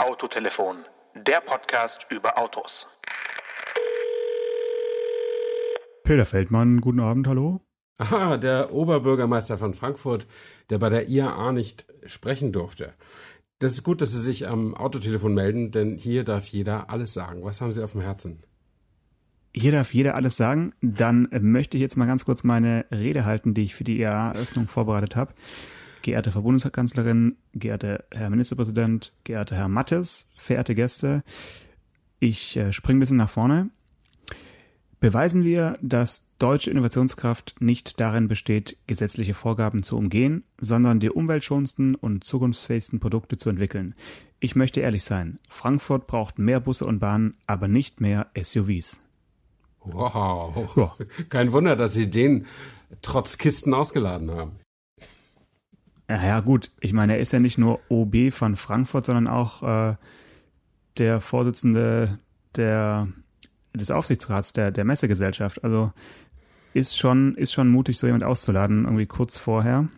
Autotelefon, der Podcast über Autos. Peter Feldmann, guten Abend, hallo. Aha, der Oberbürgermeister von Frankfurt, der bei der IAA nicht sprechen durfte. Das ist gut, dass Sie sich am Autotelefon melden, denn hier darf jeder alles sagen. Was haben Sie auf dem Herzen? Hier darf jeder alles sagen. Dann möchte ich jetzt mal ganz kurz meine Rede halten, die ich für die IAA-Öffnung vorbereitet habe. Geehrte Frau Bundeskanzlerin, geehrter Herr Ministerpräsident, geehrter Herr Mattes, verehrte Gäste, ich äh, springe ein bisschen nach vorne. Beweisen wir, dass deutsche Innovationskraft nicht darin besteht, gesetzliche Vorgaben zu umgehen, sondern die umweltschonendsten und zukunftsfähigsten Produkte zu entwickeln. Ich möchte ehrlich sein, Frankfurt braucht mehr Busse und Bahnen, aber nicht mehr SUVs. Wow. Ja. Kein Wunder, dass Sie den trotz Kisten ausgeladen haben. Ja, gut. Ich meine, er ist ja nicht nur OB von Frankfurt, sondern auch äh, der Vorsitzende der, des Aufsichtsrats der, der Messegesellschaft. Also ist schon, ist schon mutig, so jemand auszuladen, irgendwie kurz vorher.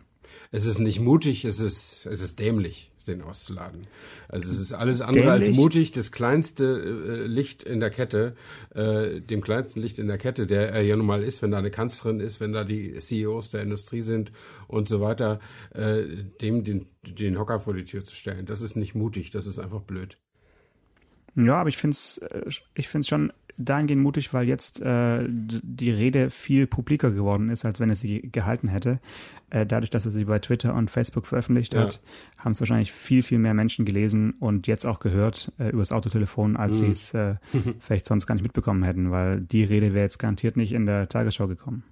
Es ist nicht mutig, es ist, es ist dämlich den auszuladen. Also es ist alles andere Dämlich. als mutig, das kleinste äh, Licht in der Kette, äh, dem kleinsten Licht in der Kette, der er ja nun mal ist, wenn da eine Kanzlerin ist, wenn da die CEOs der Industrie sind und so weiter, äh, dem den, den Hocker vor die Tür zu stellen. Das ist nicht mutig, das ist einfach blöd. Ja, aber ich finde es äh, ich find's schon dahingehend mutig, weil jetzt äh, die Rede viel publiker geworden ist, als wenn er sie gehalten hätte. Äh, dadurch, dass er sie bei Twitter und Facebook veröffentlicht ja. hat, haben es wahrscheinlich viel, viel mehr Menschen gelesen und jetzt auch gehört äh, übers Autotelefon, als mhm. sie es äh, vielleicht sonst gar nicht mitbekommen hätten, weil die Rede wäre jetzt garantiert nicht in der Tagesschau gekommen.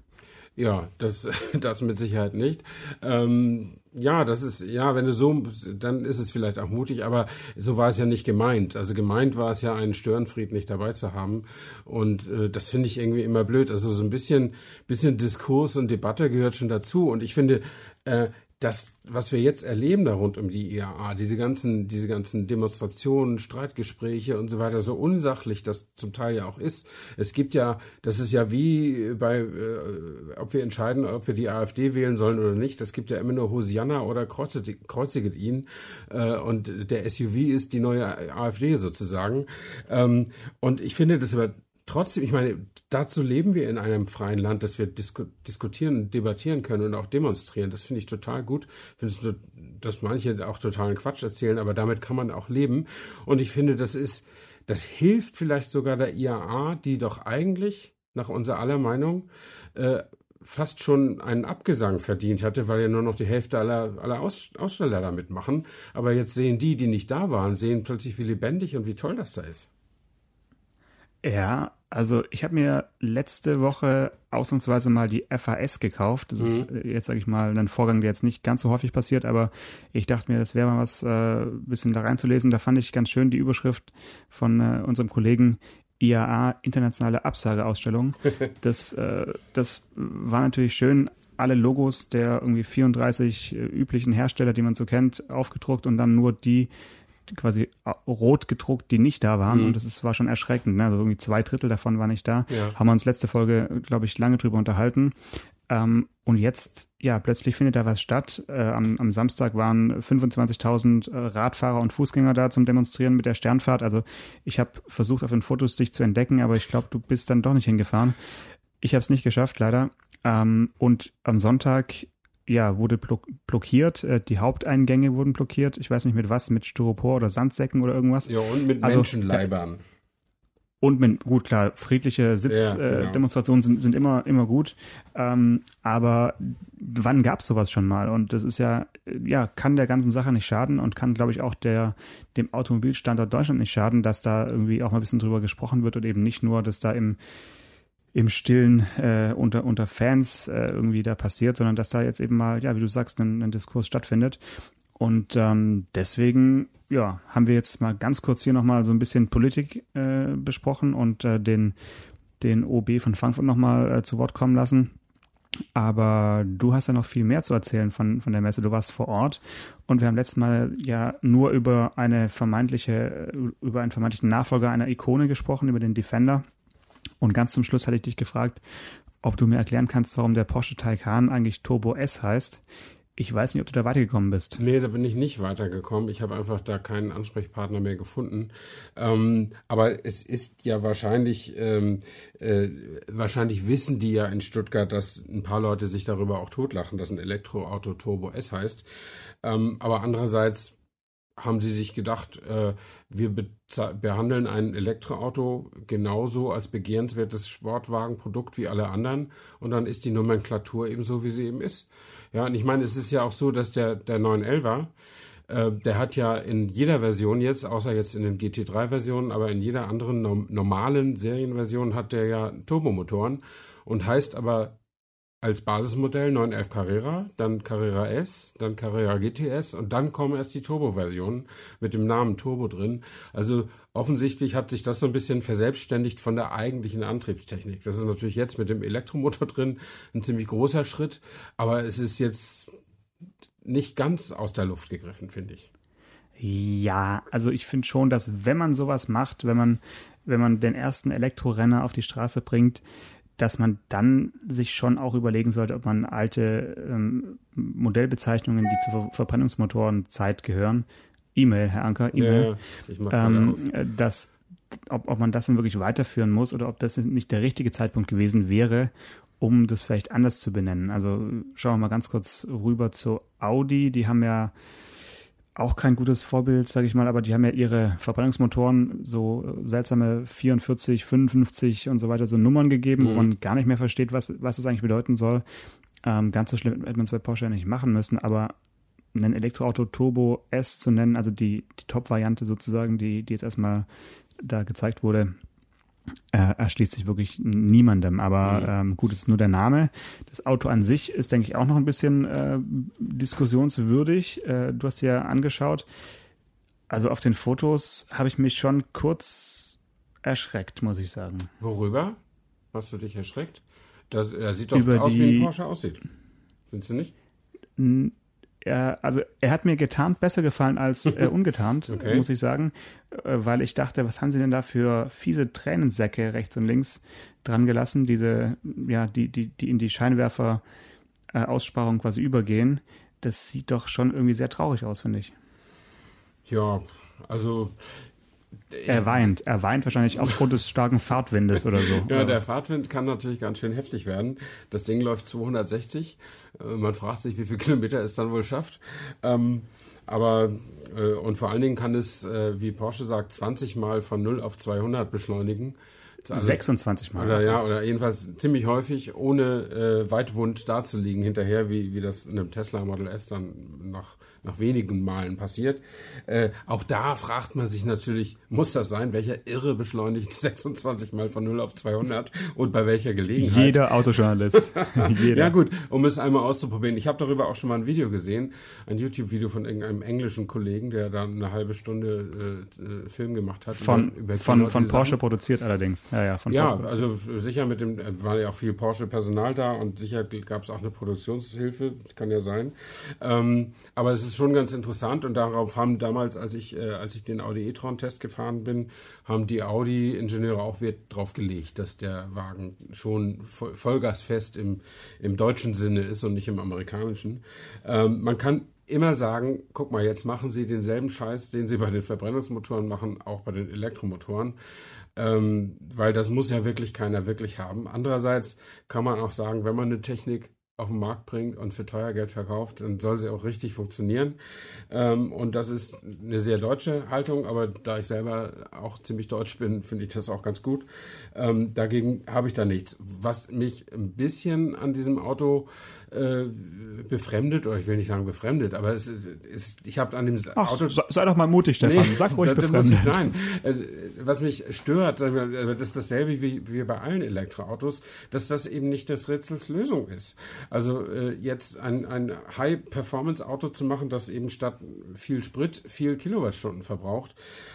Ja, das, das mit Sicherheit nicht. Ähm, ja, das ist, ja, wenn du so, dann ist es vielleicht auch mutig, aber so war es ja nicht gemeint. Also gemeint war es ja, einen Störenfried nicht dabei zu haben. Und äh, das finde ich irgendwie immer blöd. Also so ein bisschen, bisschen Diskurs und Debatte gehört schon dazu. Und ich finde, äh, das, was wir jetzt erleben da rund um die IAA, diese ganzen, diese ganzen Demonstrationen, Streitgespräche und so weiter, so unsachlich das zum Teil ja auch ist. Es gibt ja, das ist ja wie bei, äh, ob wir entscheiden, ob wir die AfD wählen sollen oder nicht. Es gibt ja immer nur Hosianna oder kreuziget, kreuziget ihn. Äh, und der SUV ist die neue AfD sozusagen. Ähm, und ich finde das aber trotzdem, ich meine, dazu leben wir in einem freien Land, dass wir disku diskutieren und debattieren können und auch demonstrieren. Das finde ich total gut. Ich finde, dass manche auch totalen Quatsch erzählen, aber damit kann man auch leben. Und ich finde, das ist, das hilft vielleicht sogar der IAA, die doch eigentlich, nach unserer aller Meinung, äh, fast schon einen Abgesang verdient hatte, weil ja nur noch die Hälfte aller, aller Aus, Aussteller damit machen. Aber jetzt sehen die, die nicht da waren, sehen plötzlich, wie lebendig und wie toll das da ist. Ja, also ich habe mir letzte Woche ausnahmsweise mal die FAS gekauft. Das mhm. ist äh, jetzt, sage ich mal, ein Vorgang, der jetzt nicht ganz so häufig passiert, aber ich dachte mir, das wäre mal was, äh, bisschen da reinzulesen. Da fand ich ganz schön die Überschrift von äh, unserem Kollegen IAA, internationale Absageausstellung. Das, äh, das war natürlich schön, alle Logos der irgendwie 34 äh, üblichen Hersteller, die man so kennt, aufgedruckt und dann nur die quasi äh, rot gedruckt, die nicht da waren. Mhm. Und das ist, war schon erschreckend. Ne? Also irgendwie zwei Drittel davon waren nicht da. Ja. Haben wir uns letzte Folge, glaube ich, lange drüber unterhalten. Ähm, und jetzt, ja, plötzlich findet da was statt. Äh, am, am, Samstag waren 25.000 äh, Radfahrer und Fußgänger da zum Demonstrieren mit der Sternfahrt. Also ich habe versucht, auf den Fotos dich zu entdecken, aber ich glaube, du bist dann doch nicht hingefahren. Ich habe es nicht geschafft, leider. Ähm, und am Sonntag ja, wurde blockiert. Äh, die Haupteingänge wurden blockiert. Ich weiß nicht mit was, mit Styropor oder Sandsäcken oder irgendwas. Ja, und mit also, Menschenleibern. Und mit, gut, klar, friedliche Sitzdemonstrationen ja, genau. äh, sind, sind immer, immer gut. Ähm, aber wann gab es sowas schon mal? Und das ist ja, ja, kann der ganzen Sache nicht schaden und kann, glaube ich, auch der, dem Automobilstandort Deutschland nicht schaden, dass da irgendwie auch mal ein bisschen drüber gesprochen wird und eben nicht nur, dass da im, im Stillen äh, unter, unter Fans äh, irgendwie da passiert, sondern dass da jetzt eben mal, ja, wie du sagst, ein, ein Diskurs stattfindet. Und ähm, deswegen, ja, haben wir jetzt mal ganz kurz hier nochmal so ein bisschen Politik äh, besprochen und äh, den, den OB von Frankfurt nochmal äh, zu Wort kommen lassen. Aber du hast ja noch viel mehr zu erzählen von, von der Messe. Du warst vor Ort und wir haben letztes Mal ja nur über eine vermeintliche, über einen vermeintlichen Nachfolger einer Ikone gesprochen, über den Defender. Und ganz zum Schluss hatte ich dich gefragt, ob du mir erklären kannst, warum der Porsche Taycan eigentlich Turbo S heißt. Ich weiß nicht, ob du da weitergekommen bist. Nee, da bin ich nicht weitergekommen. Ich habe einfach da keinen Ansprechpartner mehr gefunden. Ähm, aber es ist ja wahrscheinlich, ähm, äh, wahrscheinlich wissen die ja in Stuttgart, dass ein paar Leute sich darüber auch totlachen, dass ein Elektroauto Turbo S heißt. Ähm, aber andererseits haben sie sich gedacht, äh, wir behandeln ein Elektroauto genauso als begehrenswertes Sportwagenprodukt wie alle anderen und dann ist die Nomenklatur eben so, wie sie eben ist. Ja, und ich meine, es ist ja auch so, dass der, der 911er, äh, der hat ja in jeder Version jetzt, außer jetzt in den GT3-Versionen, aber in jeder anderen no normalen Serienversion hat der ja Turbomotoren und heißt aber als Basismodell 911 Carrera, dann Carrera S, dann Carrera GTS und dann kommen erst die Turbo-Versionen mit dem Namen Turbo drin. Also offensichtlich hat sich das so ein bisschen verselbstständigt von der eigentlichen Antriebstechnik. Das ist natürlich jetzt mit dem Elektromotor drin ein ziemlich großer Schritt, aber es ist jetzt nicht ganz aus der Luft gegriffen, finde ich. Ja, also ich finde schon, dass wenn man sowas macht, wenn man, wenn man den ersten Elektrorenner auf die Straße bringt, dass man dann sich schon auch überlegen sollte, ob man alte ähm, Modellbezeichnungen, die zur Verbrennungsmotorenzeit gehören, E-Mail, Herr Anker, E-Mail, ja, ähm, dass, ob, ob man das dann wirklich weiterführen muss oder ob das nicht der richtige Zeitpunkt gewesen wäre, um das vielleicht anders zu benennen. Also schauen wir mal ganz kurz rüber zu Audi. Die haben ja auch kein gutes Vorbild, sage ich mal, aber die haben ja ihre Verbrennungsmotoren so seltsame 44, 55 und so weiter so Nummern gegeben, mhm. wo man gar nicht mehr versteht, was, was das eigentlich bedeuten soll. Ähm, ganz so schlimm hätte man es bei Porsche ja nicht machen müssen, aber ein Elektroauto Turbo S zu nennen, also die, die Top-Variante sozusagen, die, die jetzt erstmal da gezeigt wurde, äh, erschließt sich wirklich niemandem. Aber mhm. ähm, gut, ist nur der Name. Das Auto an sich ist, denke ich, auch noch ein bisschen äh, diskussionswürdig. Äh, du hast dir angeschaut. Also auf den Fotos habe ich mich schon kurz erschreckt, muss ich sagen. Worüber? Hast du dich erschreckt? Das, er sieht doch Über aus, die, wie ein Porsche aussieht. Findest du nicht? Er, also er hat mir getarnt besser gefallen als äh, ungetarnt, okay. muss ich sagen, äh, weil ich dachte, was haben sie denn da für fiese Tränensäcke rechts und links dran gelassen, diese, ja, die, die, die in die Scheinwerfer äh, Aussparung quasi übergehen. Das sieht doch schon irgendwie sehr traurig aus, finde ich. Ja, also er weint. Er weint wahrscheinlich aufgrund des starken Fahrtwindes oder so. ja, oder der was? Fahrtwind kann natürlich ganz schön heftig werden. Das Ding läuft 260. Äh, man fragt sich, wie viele Kilometer es dann wohl schafft. Ähm, aber äh, und vor allen Dingen kann es, äh, wie Porsche sagt, 20 Mal von 0 auf 200 beschleunigen. Also, 26 Mal. Oder ja, oder jedenfalls ziemlich häufig, ohne äh, weitwund dazulegen hinterher, wie, wie das in einem Tesla Model S dann nach nach wenigen Malen passiert. Äh, auch da fragt man sich natürlich, muss das sein? Welcher Irre beschleunigt 26 Mal von 0 auf 200 und bei welcher Gelegenheit? Jeder Autojournalist. Jeder. Ja gut, um es einmal auszuprobieren. Ich habe darüber auch schon mal ein Video gesehen, ein YouTube-Video von irgendeinem englischen Kollegen, der da eine halbe Stunde äh, äh Film gemacht hat. Von, über, über von, von Porsche produziert allerdings. Ja, ja, von ja also sicher mit dem, war ja auch viel Porsche-Personal da und sicher gab es auch eine Produktionshilfe, kann ja sein. Ähm, aber es ist ist schon ganz interessant und darauf haben damals, als ich, äh, als ich den Audi e-tron-Test gefahren bin, haben die Audi-Ingenieure auch Wert drauf gelegt, dass der Wagen schon vollgasfest im, im deutschen Sinne ist und nicht im amerikanischen. Ähm, man kann immer sagen, guck mal, jetzt machen sie denselben Scheiß, den sie bei den Verbrennungsmotoren machen, auch bei den Elektromotoren. Ähm, weil das muss ja wirklich keiner wirklich haben. Andererseits kann man auch sagen, wenn man eine Technik auf den Markt bringt und für teuer Geld verkauft, dann soll sie auch richtig funktionieren. Ähm, und das ist eine sehr deutsche Haltung, aber da ich selber auch ziemlich deutsch bin, finde ich das auch ganz gut. Ähm, dagegen habe ich da nichts. Was mich ein bisschen an diesem Auto äh, befremdet, oder ich will nicht sagen befremdet, aber es ist, ich habe an dem Ach, Auto. Sei doch mal mutig, Stefan, nee, sag ruhig befremdet. Ich, nein, äh, was mich stört, das ist dasselbe wie, wie bei allen Elektroautos, dass das eben nicht das Rätsels Lösung ist. Also äh, jetzt ein, ein High-Performance-Auto zu machen, das eben statt viel Sprit viel Kilowattstunden verbraucht,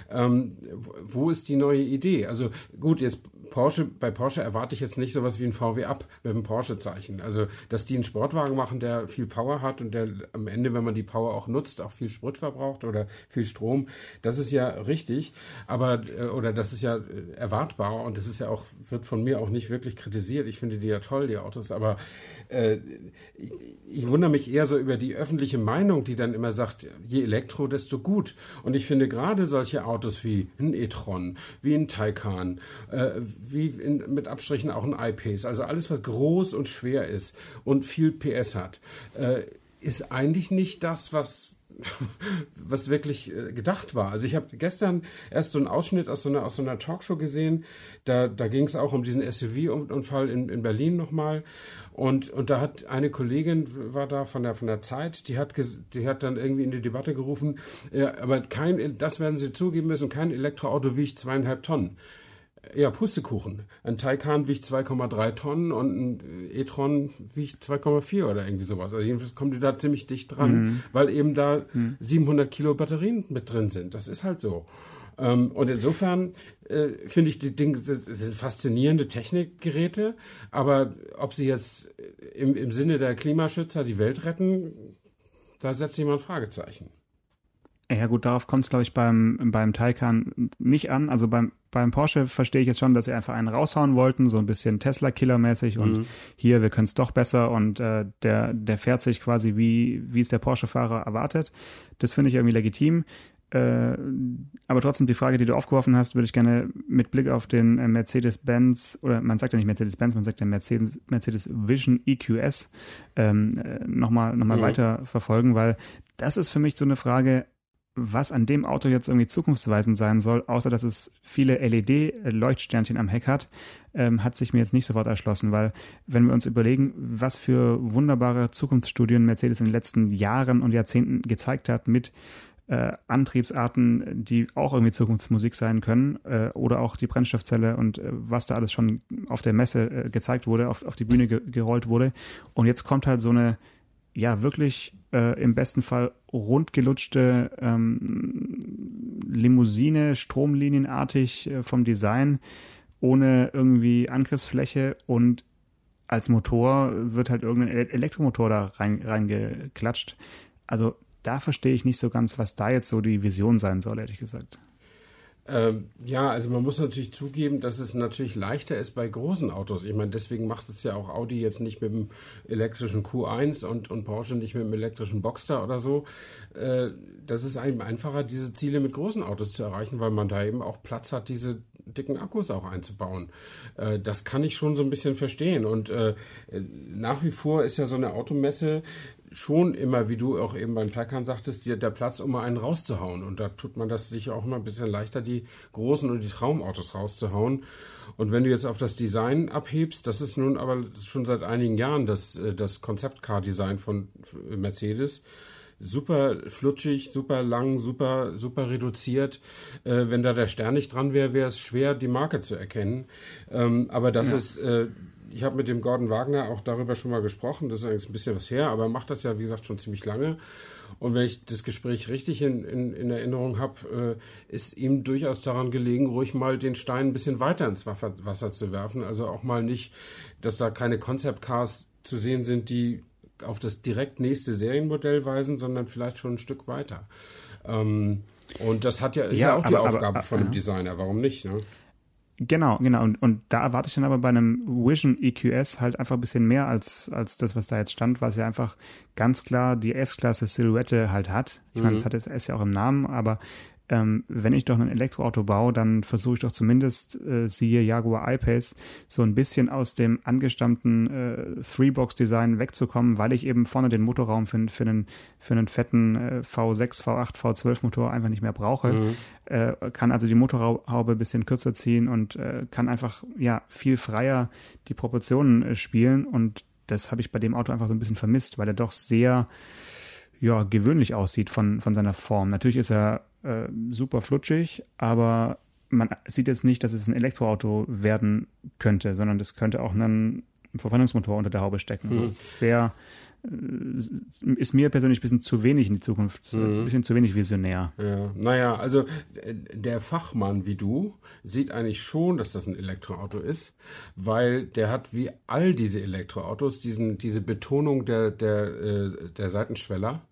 ähm, wo ist die neue Idee? Also gut, jetzt Porsche, bei Porsche erwarte ich jetzt nicht sowas wie ein VW Up mit einem Porsche-Zeichen. Also, dass die einen Sport Sportwagen machen, der viel Power hat und der am Ende, wenn man die Power auch nutzt, auch viel Sprit verbraucht oder viel Strom. Das ist ja richtig, aber äh, oder das ist ja äh, erwartbar und das ist ja auch wird von mir auch nicht wirklich kritisiert. Ich finde die ja toll, die Autos, aber äh, ich, wundere mich eher so über die öffentliche Meinung, die dann immer sagt, je Elektro, desto gut. Und ich finde gerade solche Autos wie ein e-tron, wie ein Taycan, äh, wie in, mit Abstrichen auch ein I-Pace, also alles, was groß und schwer ist und viel PS hat, äh, ist eigentlich nicht das, was was wirklich äh, gedacht war. Also ich habe gestern erst so einen Ausschnitt aus so einer, aus so einer Talkshow gesehen, da, da ging es auch um diesen SUV-Unfall in, in Berlin nochmal. Und, und da hat eine Kollegin war da von der, von der Zeit, die hat, die hat dann irgendwie in die Debatte gerufen, ja, aber kein, das werden sie zugeben müssen, kein Elektroauto wiegt zweieinhalb Tonnen ja, Pustekuchen. Ein Taycan wiegt 2,3 Tonnen und ein e-tron wiegt 2,4 oder irgendwie sowas. Also jedenfalls kommen die da ziemlich dicht dran, mhm. weil eben da mhm. 700 Kilo Batterien mit drin sind. Das ist halt so. Ähm, und insofern äh, finde ich die Dinge sind, sind, faszinierende Technikgeräte, aber ob sie jetzt im, im Sinne der Klimaschützer die Welt retten, da setzt jemand Fragezeichen. Ja gut, darauf kommt es, glaube ich, beim, beim Taycan nicht an. Also beim, beim Porsche verstehe ich jetzt schon, dass sie einfach einen raushauen wollten, so ein bisschen Tesla-Killer-mäßig und mhm. hier, wir können es doch besser und äh, der, der fährt sich quasi, wie, wie es der Porsche-Fahrer erwartet. Das finde ich irgendwie legitim. Äh, aber trotzdem die Frage, die du aufgeworfen hast, würde ich gerne mit Blick auf den äh, Mercedes-Benz, oder man sagt ja nicht Mercedes-Benz, man sagt ja Mercedes, Mercedes Vision EQS, ähm, äh, nochmal noch mal mhm. weiter verfolgen, weil das ist für mich so eine Frage, was an dem Auto jetzt irgendwie zukunftsweisend sein soll, außer dass es viele LED-Leuchtsternchen am Heck hat, ähm, hat sich mir jetzt nicht sofort erschlossen, weil wenn wir uns überlegen, was für wunderbare Zukunftsstudien Mercedes in den letzten Jahren und Jahrzehnten gezeigt hat mit äh, Antriebsarten, die auch irgendwie Zukunftsmusik sein können, äh, oder auch die Brennstoffzelle und äh, was da alles schon auf der Messe äh, gezeigt wurde, auf, auf die Bühne ge gerollt wurde. Und jetzt kommt halt so eine ja wirklich äh, im besten Fall rundgelutschte ähm, Limousine, stromlinienartig äh, vom Design, ohne irgendwie Angriffsfläche und als Motor wird halt irgendein Elektromotor da rein, reingeklatscht. Also da verstehe ich nicht so ganz, was da jetzt so die Vision sein soll, ehrlich gesagt. Ähm, ja, also man muss natürlich zugeben, dass es natürlich leichter ist bei großen Autos. Ich meine, deswegen macht es ja auch Audi jetzt nicht mit dem elektrischen Q1 und, und Porsche nicht mit dem elektrischen Boxster oder so. Äh, das ist einem einfacher, diese Ziele mit großen Autos zu erreichen, weil man da eben auch Platz hat, diese dicken Akkus auch einzubauen. Äh, das kann ich schon so ein bisschen verstehen. Und äh, nach wie vor ist ja so eine Automesse schon immer, wie du auch eben beim Taycan sagtest, dir der Platz, um mal einen rauszuhauen. Und da tut man das sicher auch immer ein bisschen leichter, die großen und die Traumautos rauszuhauen. Und wenn du jetzt auf das Design abhebst, das ist nun aber schon seit einigen Jahren das, äh, das Concept-Car-Design von Mercedes. Super flutschig, super lang, super, super reduziert. Äh, wenn da der Stern nicht dran wäre, wäre es schwer, die Marke zu erkennen. Ähm, aber das ja. ist, äh, ich habe mit dem Gordon Wagner auch darüber schon mal gesprochen. Das ist eigentlich ein bisschen was her, aber er macht das ja, wie gesagt, schon ziemlich lange. Und wenn ich das Gespräch richtig in, in, in Erinnerung habe, äh, ist ihm durchaus daran gelegen, ruhig mal den Stein ein bisschen weiter ins Wasser zu werfen. Also auch mal nicht, dass da keine Concept Cars zu sehen sind, die auf das direkt nächste Serienmodell weisen, sondern vielleicht schon ein Stück weiter. Ähm, und das hat ja, ist ja, ja auch die Aufgabe aber, von dem Designer. Warum nicht? Ne? Genau, genau. Und, und da erwarte ich dann aber bei einem Vision EQS halt einfach ein bisschen mehr als, als das, was da jetzt stand, was ja einfach ganz klar die S-Klasse Silhouette halt hat. Ich mhm. meine, das hat das S ja auch im Namen, aber ähm, wenn ich doch ein Elektroauto baue, dann versuche ich doch zumindest, äh, siehe Jaguar I-Pace, so ein bisschen aus dem angestammten äh, Three-Box-Design wegzukommen, weil ich eben vorne den Motorraum für, für, einen, für einen fetten äh, V6, V8, V12-Motor einfach nicht mehr brauche. Mhm. Äh, kann also die Motorhaube ein bisschen kürzer ziehen und äh, kann einfach ja viel freier die Proportionen äh, spielen und das habe ich bei dem Auto einfach so ein bisschen vermisst, weil er doch sehr ja, gewöhnlich aussieht von, von seiner Form. Natürlich ist er äh, super flutschig, aber man sieht jetzt nicht, dass es ein Elektroauto werden könnte, sondern das könnte auch ein Verbrennungsmotor unter der Haube stecken. Also mhm. Es ist sehr, äh, ist mir persönlich ein bisschen zu wenig in die Zukunft, mhm. ein bisschen zu wenig visionär. Ja, naja, also äh, der Fachmann wie du sieht eigentlich schon, dass das ein Elektroauto ist, weil der hat wie all diese Elektroautos diesen, diese Betonung der, der, äh, der Seitenschweller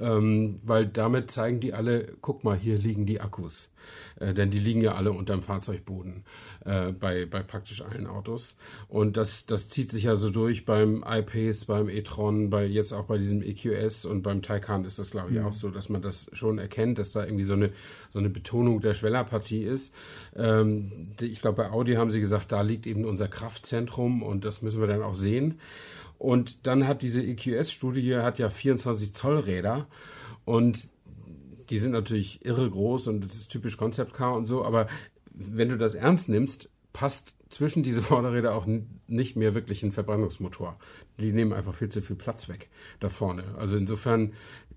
ähm, weil damit zeigen die alle, guck mal, hier liegen die Akkus. Äh, denn die liegen ja alle unterm Fahrzeugboden äh, bei, bei praktisch allen Autos. Und das, das zieht sich ja so durch beim iPace, beim e-tron, bei, jetzt auch bei diesem EQS und beim Taycan ist das, glaube ich, mhm. auch so, dass man das schon erkennt, dass da irgendwie so eine, so eine Betonung der Schwellerpartie ist. Ähm, ich glaube, bei Audi haben sie gesagt, da liegt eben unser Kraftzentrum und das müssen wir dann auch sehen. Und dann hat diese EQS-Studie hat ja 24 Zoll Räder und die sind natürlich irre groß und das ist typisch Concept Car und so, aber wenn du das ernst nimmst, passt zwischen diese Vorderräder auch nicht mehr wirklich ein Verbrennungsmotor. Die nehmen einfach viel zu viel Platz weg da vorne. Also insofern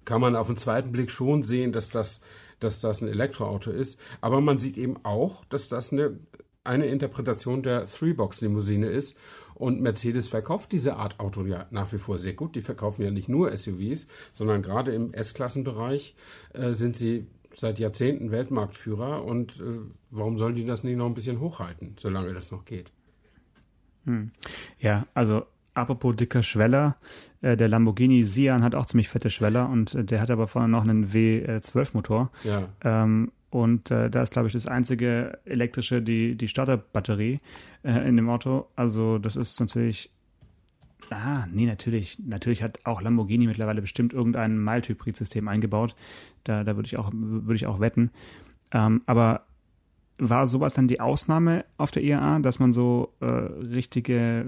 kann man auf den zweiten Blick schon sehen, dass das, dass das ein Elektroauto ist. Aber man sieht eben auch, dass das eine, eine Interpretation der Three-Box-Limousine ist und Mercedes verkauft diese Art Auto ja nach wie vor sehr gut. Die verkaufen ja nicht nur SUVs, sondern gerade im S-Klassenbereich äh, sind sie seit Jahrzehnten Weltmarktführer. Und äh, warum sollen die das nicht noch ein bisschen hochhalten, solange das noch geht? Hm. Ja, also apropos dicker Schweller, äh, der Lamborghini Sian hat auch ziemlich fette Schweller und äh, der hat aber vorne noch einen W12-Motor. Ja. Ähm, und äh, da ist, glaube ich, das einzige elektrische, die, die Starterbatterie äh, in dem Auto. Also das ist natürlich. Ah, nee, natürlich. Natürlich hat auch Lamborghini mittlerweile bestimmt irgendein Mild-Hybrid-System eingebaut. Da, da würde ich auch, würde ich auch wetten. Ähm, aber war sowas dann die Ausnahme auf der IAA, dass man so äh, richtige,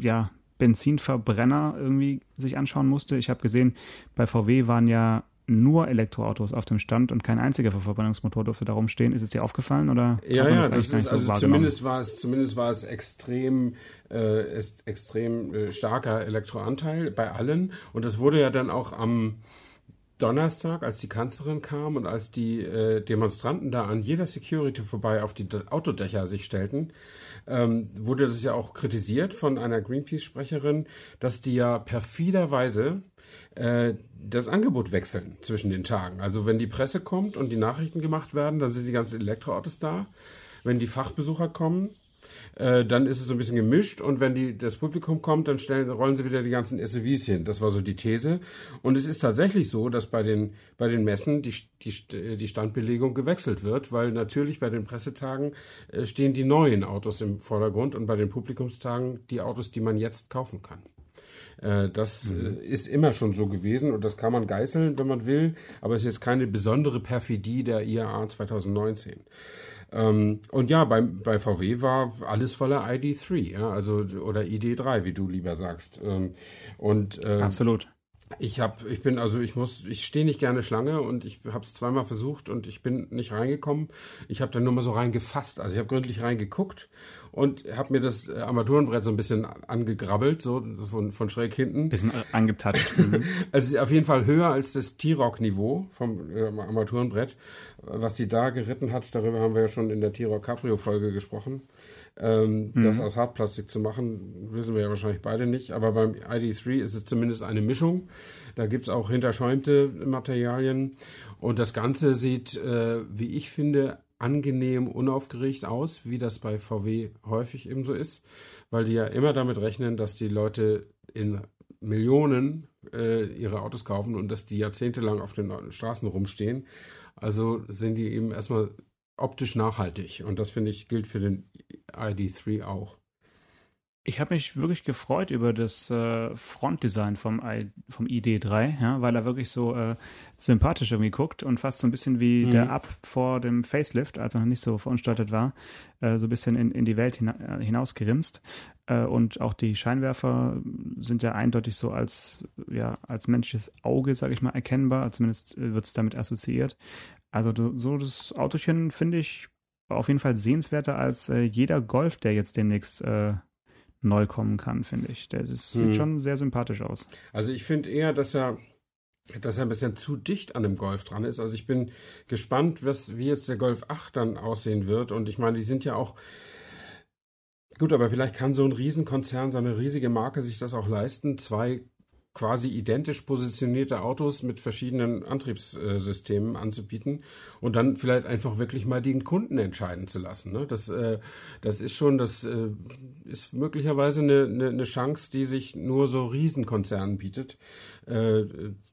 ja, Benzinverbrenner irgendwie sich anschauen musste? Ich habe gesehen, bei VW waren ja nur Elektroautos auf dem Stand und kein einziger Verbrennungsmotor durfte da rumstehen. Ist es dir aufgefallen oder? Ja, ja, das, das ist, also zumindest war es, zumindest war es extrem, äh, ist extrem äh, starker Elektroanteil bei allen und das wurde ja dann auch am Donnerstag, als die Kanzlerin kam und als die äh, Demonstranten da an jeder Security vorbei auf die Autodächer sich stellten, ähm, wurde das ja auch kritisiert von einer Greenpeace-Sprecherin, dass die ja perfiderweise äh, das Angebot wechseln zwischen den Tagen. Also wenn die Presse kommt und die Nachrichten gemacht werden, dann sind die ganzen Elektroautos da. Wenn die Fachbesucher kommen, äh, dann ist es so ein bisschen gemischt und wenn die, das Publikum kommt, dann stellen, rollen sie wieder die ganzen SUVs hin. Das war so die These. Und es ist tatsächlich so, dass bei den, bei den Messen die, die, die Standbelegung gewechselt wird, weil natürlich bei den Pressetagen äh, stehen die neuen Autos im Vordergrund und bei den Publikumstagen die Autos, die man jetzt kaufen kann. Äh, das mhm. ist immer schon so gewesen und das kann man geißeln, wenn man will, aber es ist jetzt keine besondere Perfidie der IAA 2019. Ähm, und ja, bei, bei VW war alles voller ID3, ja, also oder ID3, wie du lieber sagst. Ähm, und äh, absolut. Ich habe, ich bin also, ich muss, ich stehe nicht gerne Schlange und ich habe es zweimal versucht und ich bin nicht reingekommen. Ich habe dann nur mal so reingefasst, also ich habe gründlich reingeguckt und habe mir das äh, Armaturenbrett so ein bisschen angegrabbelt, so von, von schräg hinten. Bisschen angetatscht. Mhm. also auf jeden Fall höher als das T-Rock-Niveau vom äh, Armaturenbrett. Was die da geritten hat, darüber haben wir ja schon in der T-Rock Cabrio-Folge gesprochen. Ähm, mhm. Das aus Hartplastik zu machen, wissen wir ja wahrscheinlich beide nicht. Aber beim ID3 ist es zumindest eine Mischung. Da gibt es auch hinterschäumte Materialien. Und das Ganze sieht, äh, wie ich finde, angenehm unaufgeregt aus, wie das bei VW häufig eben so ist, weil die ja immer damit rechnen, dass die Leute in Millionen äh, ihre Autos kaufen und dass die jahrzehntelang auf den Straßen rumstehen. Also sind die eben erstmal optisch nachhaltig und das finde ich gilt für den ID3 auch. Ich habe mich wirklich gefreut über das äh, Frontdesign vom, I, vom ID3, ja, weil er wirklich so äh, sympathisch irgendwie guckt und fast so ein bisschen wie mhm. der Up vor dem Facelift, als er noch nicht so verunstaltet war, äh, so ein bisschen in, in die Welt hina äh, hinausgerinst. Äh, und auch die Scheinwerfer sind ja eindeutig so als, ja, als menschliches Auge, sage ich mal, erkennbar. Zumindest äh, wird es damit assoziiert. Also so das Autochen finde ich auf jeden Fall sehenswerter als äh, jeder Golf, der jetzt demnächst äh, neu kommen kann, finde ich. Der ist, hm. sieht schon sehr sympathisch aus. Also ich finde eher, dass er, dass er ein bisschen zu dicht an dem Golf dran ist. Also ich bin gespannt, was, wie jetzt der Golf 8 dann aussehen wird. Und ich meine, die sind ja auch Gut, aber vielleicht kann so ein Riesenkonzern, so eine riesige Marke sich das auch leisten, zwei quasi identisch positionierte Autos mit verschiedenen Antriebssystemen anzubieten und dann vielleicht einfach wirklich mal den Kunden entscheiden zu lassen. Ne? Das, äh, das ist schon, das äh, ist möglicherweise eine, eine, Chance, die sich nur so Riesenkonzernen bietet, äh,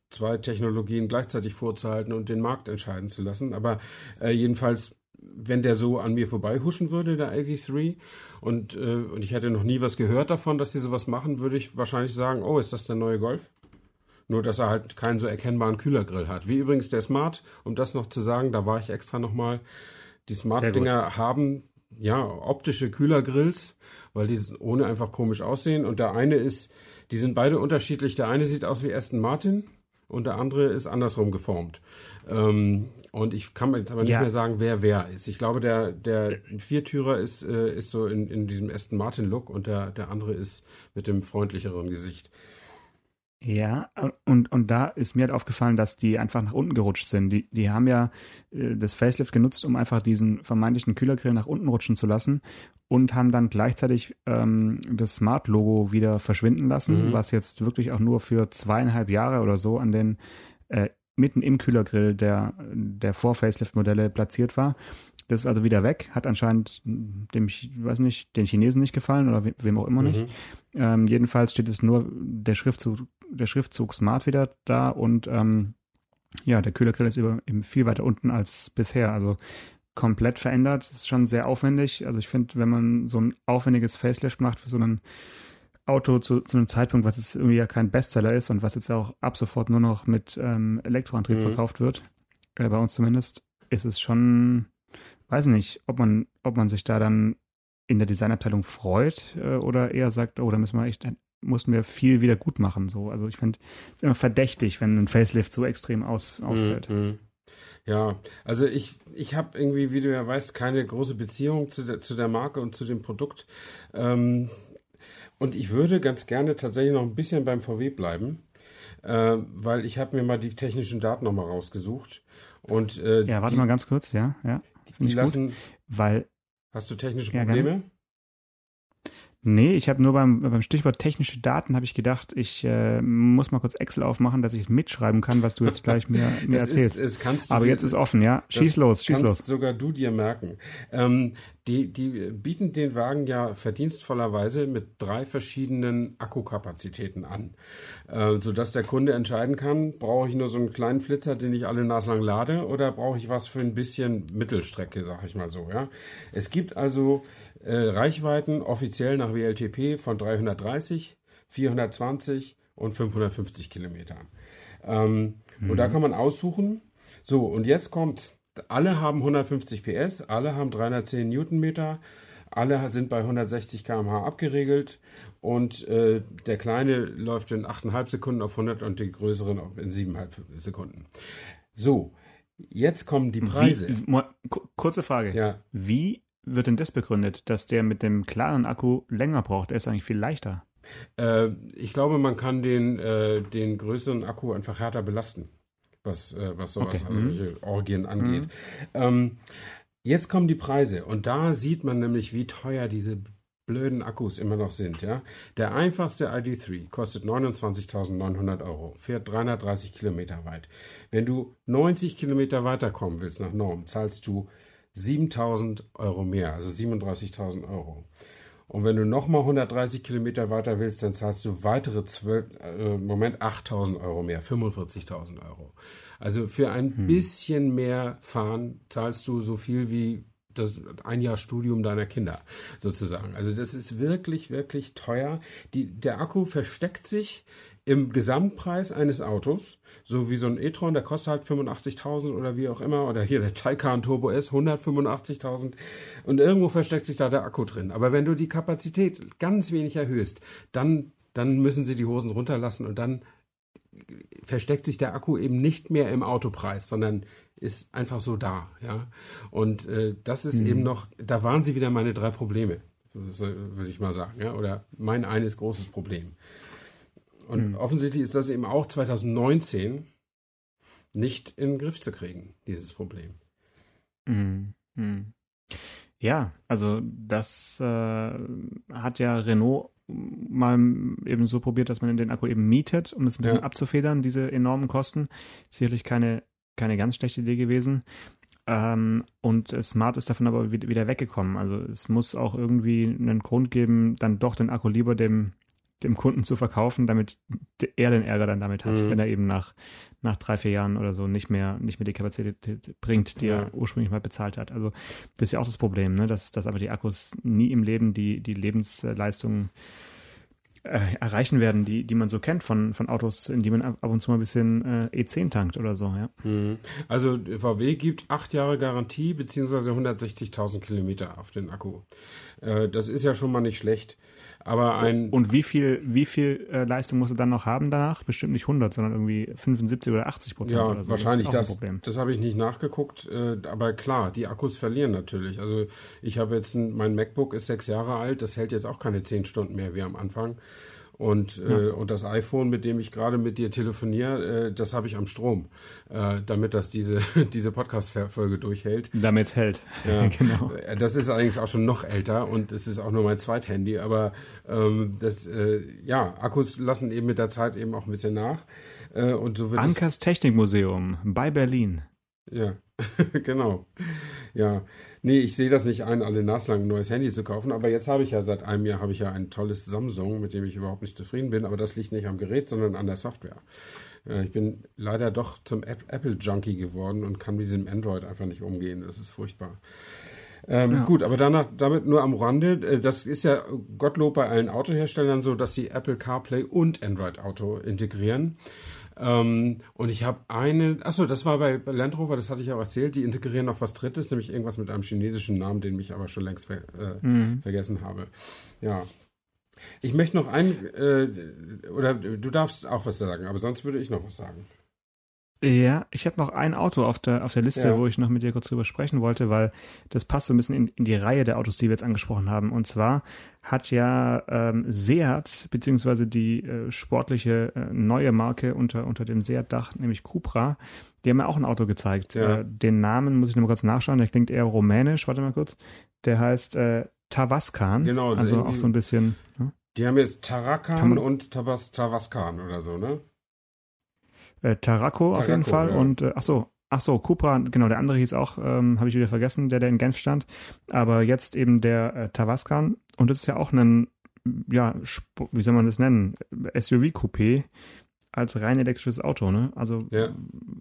zwei Technologien gleichzeitig vorzuhalten und den Markt entscheiden zu lassen. Aber jedenfalls wenn der so an mir vorbeihuschen würde, der 83, und, äh, und ich hätte noch nie was gehört davon, dass die sowas machen, würde ich wahrscheinlich sagen, oh, ist das der neue Golf? Nur, dass er halt keinen so erkennbaren Kühlergrill hat. Wie übrigens der Smart, um das noch zu sagen, da war ich extra nochmal. Die Smart-Dinger haben ja optische Kühlergrills, weil die ohne einfach komisch aussehen. Und der eine ist, die sind beide unterschiedlich. Der eine sieht aus wie Aston Martin und der andere ist andersrum geformt. Ähm, und ich kann jetzt aber nicht ja. mehr sagen, wer wer ist. Ich glaube, der, der Viertürer ist, äh, ist so in, in diesem Aston Martin-Look und der, der andere ist mit dem freundlicheren Gesicht. Ja, und, und da ist mir halt aufgefallen, dass die einfach nach unten gerutscht sind. Die, die haben ja äh, das Facelift genutzt, um einfach diesen vermeintlichen Kühlergrill nach unten rutschen zu lassen und haben dann gleichzeitig ähm, das Smart-Logo wieder verschwinden lassen, mhm. was jetzt wirklich auch nur für zweieinhalb Jahre oder so an den äh, mitten im Kühlergrill der, der Vor-Facelift-Modelle platziert war. Das ist also wieder weg, hat anscheinend dem, ich weiß nicht, den Chinesen nicht gefallen oder wem auch immer mhm. nicht. Ähm, jedenfalls steht es nur der Schriftzug, der Schriftzug Smart wieder da und ähm, ja, der Kühlergrill ist eben viel weiter unten als bisher. Also komplett verändert. Das ist schon sehr aufwendig. Also ich finde, wenn man so ein aufwendiges Facelift macht für so einen Auto zu, zu einem Zeitpunkt, was jetzt irgendwie ja kein Bestseller ist und was jetzt auch ab sofort nur noch mit ähm, Elektroantrieb mhm. verkauft wird, äh, bei uns zumindest, ist es schon, weiß nicht, ob man, ob man sich da dann in der Designabteilung freut äh, oder eher sagt, oh, da müssen wir echt, mussten wir viel wieder gut machen. So. Also ich finde es immer verdächtig, wenn ein Facelift so extrem aus, ausfällt. Mhm. Ja, also ich, ich habe irgendwie, wie du ja weißt, keine große Beziehung zu der, zu der Marke und zu dem Produkt. Ähm, und ich würde ganz gerne tatsächlich noch ein bisschen beim VW bleiben, äh, weil ich habe mir mal die technischen Daten nochmal rausgesucht. Und, äh, ja, warte die, mal ganz kurz, ja, ja. Die lassen, gut, weil. Hast du technische Probleme? Ja, Nee, ich habe nur beim, beim Stichwort technische Daten habe ich gedacht, ich äh, muss mal kurz Excel aufmachen, dass ich mitschreiben kann, was du jetzt gleich mir, mir erzählst. Ist, kannst du Aber dir, jetzt ist offen, ja. Schieß los, schieß los. sogar du dir merken. Ähm, die, die bieten den Wagen ja verdienstvollerweise mit drei verschiedenen Akkukapazitäten an, äh, sodass der Kunde entscheiden kann, brauche ich nur so einen kleinen Flitzer, den ich alle naslang lade, oder brauche ich was für ein bisschen Mittelstrecke, sag ich mal so. Ja, Es gibt also äh, Reichweiten offiziell nach WLTP von 330, 420 und 550 Kilometern. Ähm, mhm. Und da mhm. kann man aussuchen. So, und jetzt kommt, alle haben 150 PS, alle haben 310 Newtonmeter, alle sind bei 160 km/h abgeregelt und äh, der kleine läuft in 8,5 Sekunden auf 100 und die größeren in 7,5 Sekunden. So, jetzt kommen die Preise. Wie, kurze Frage. Ja. Wie wird denn das begründet, dass der mit dem klaren Akku länger braucht? Der ist eigentlich viel leichter. Äh, ich glaube, man kann den, äh, den größeren Akku einfach härter belasten, was, äh, was sowas, okay. also mhm. Orgien angeht. Mhm. Ähm, jetzt kommen die Preise und da sieht man nämlich, wie teuer diese blöden Akkus immer noch sind. Ja? Der einfachste ID3 kostet 29.900 Euro, fährt 330 Kilometer weit. Wenn du 90 Kilometer weiterkommen willst nach Norm, zahlst du 7000 Euro mehr, also 37.000 Euro. Und wenn du nochmal 130 Kilometer weiter willst, dann zahlst du weitere 12, äh, Moment 8000 Euro mehr, 45.000 Euro. Also für ein hm. bisschen mehr fahren zahlst du so viel wie das ein Jahr Studium deiner Kinder sozusagen. Also das ist wirklich, wirklich teuer. Die, der Akku versteckt sich im Gesamtpreis eines Autos, so wie so ein e-tron, der kostet halt 85.000 oder wie auch immer, oder hier der Taycan Turbo S 185.000 und irgendwo versteckt sich da der Akku drin. Aber wenn du die Kapazität ganz wenig erhöhst, dann, dann müssen sie die Hosen runterlassen und dann versteckt sich der Akku eben nicht mehr im Autopreis, sondern ist einfach so da, ja. Und äh, das ist mhm. eben noch, da waren sie wieder meine drei Probleme, würde ich mal sagen, ja, oder mein eines großes Problem. Und mhm. offensichtlich ist das eben auch 2019 nicht in den Griff zu kriegen, dieses Problem. Mhm. Ja, also das äh, hat ja Renault mal eben so probiert, dass man den Akku eben mietet, um es ein bisschen Ja. abzufedern, diese enormen Kosten. Sicherlich keine, keine ganz schlechte Idee gewesen. Ähm, und Smart ist davon aber wieder weggekommen. Also es muss auch irgendwie einen Grund geben, dann doch den Akku lieber dem, dem Kunden zu verkaufen, damit er den Ärger dann damit hat, Mhm. wenn er eben nach, nach drei, vier Jahren oder so nicht mehr, nicht mehr die Kapazität bringt, die Ja. er ursprünglich mal bezahlt hat. Also das ist ja auch das Problem, ne? dass, dass aber die Akkus nie im Leben die, die Lebensleistung äh, erreichen werden, die, die man so kennt von, von Autos, in die man ab ab und zu mal ein bisschen äh, E10 tankt oder so. Ja. Mhm. Also VW gibt acht Jahre Garantie beziehungsweise 160.000 Kilometer auf den Akku. Äh, das ist ja schon mal nicht schlecht. Aber ein Und wie viel, wie viel äh, Leistung musst du dann noch haben danach? Bestimmt nicht 100, sondern irgendwie 75 oder 80 Prozent ja, oder so. wahrscheinlich das. das. Das habe ich nicht nachgeguckt, äh, aber klar, die Akkus verlieren natürlich. Also ich habe jetzt ein, mein MacBook ist sechs Jahre alt, das hält jetzt auch keine zehn Stunden mehr wie am Anfang. Und, äh, und das iPhone, mit dem ich gerade mit dir telefoniere, äh, das habe ich am Strom, äh, damit das diese, diese Podcast-Folge durchhält. Damit es hält. Ja. genau. Äh, Das ist allerdings auch schon noch älter und es ist auch nur mein Zweithandy, aber ähm, das, äh, ja, Akkus lassen eben mit der Zeit eben auch ein bisschen nach. Äh, und so wird Ankers Technikmuseum bei Berlin. ja, genau. Ja, nee, ich sehe das nicht ein, alle naslang ein neues Handy zu kaufen, aber jetzt habe ich ja seit einem Jahr habe ich ja ein tolles Samsung, mit dem ich überhaupt nicht zufrieden bin, aber das liegt nicht am Gerät, sondern an der Software. Äh, Ich bin leider doch zum App- Apple-Junkie geworden und kann mit diesem Android einfach nicht umgehen. Das ist furchtbar. Ähm, Ja. Gut, aber danach, damit nur am Rande. Äh, Das ist ja Gottlob bei allen Autoherstellern so, dass sie Apple CarPlay und Android Auto integrieren. Ähm, und ich habe eine, achso, das war bei Land Rover, das hatte ich auch erzählt, die integrieren noch was Drittes, nämlich irgendwas mit einem chinesischen Namen, den ich aber schon längst ver, äh, Mhm. vergessen habe. Ja. Ich möchte noch ein, äh, oder du darfst auch was sagen, aber sonst würde ich noch was sagen. Ja, ich habe noch ein Auto auf der, auf der Liste, Ja. wo ich noch mit dir kurz drüber sprechen wollte, weil das passt so ein bisschen in, in die Reihe der Autos, die wir jetzt angesprochen haben. Und zwar hat ja ähm, Seat, beziehungsweise die äh, sportliche äh, neue Marke unter, unter dem Seat-Dach, nämlich Cupra, die haben ja auch ein Auto gezeigt. Ja. Äh, den Namen muss ich noch mal kurz nachschauen, der klingt eher rumänisch, warte mal kurz. Der heißt äh, Tavascan. Genau, Also auch so ein bisschen. Ne? Die haben jetzt Tarakan und Tabas, Tavaskan oder so, ne? Äh, Tarraco auf jeden Fall. ja. Und äh, ach so, ach so, Cupra, genau, der andere hieß auch, ähm, habe ich wieder vergessen, der, der in Genf stand. Aber jetzt eben der äh, Tavascan. Und das ist ja auch ein, ja, wie soll man das nennen? SUV-Coupé als rein elektrisches Auto, ne? Also Ja.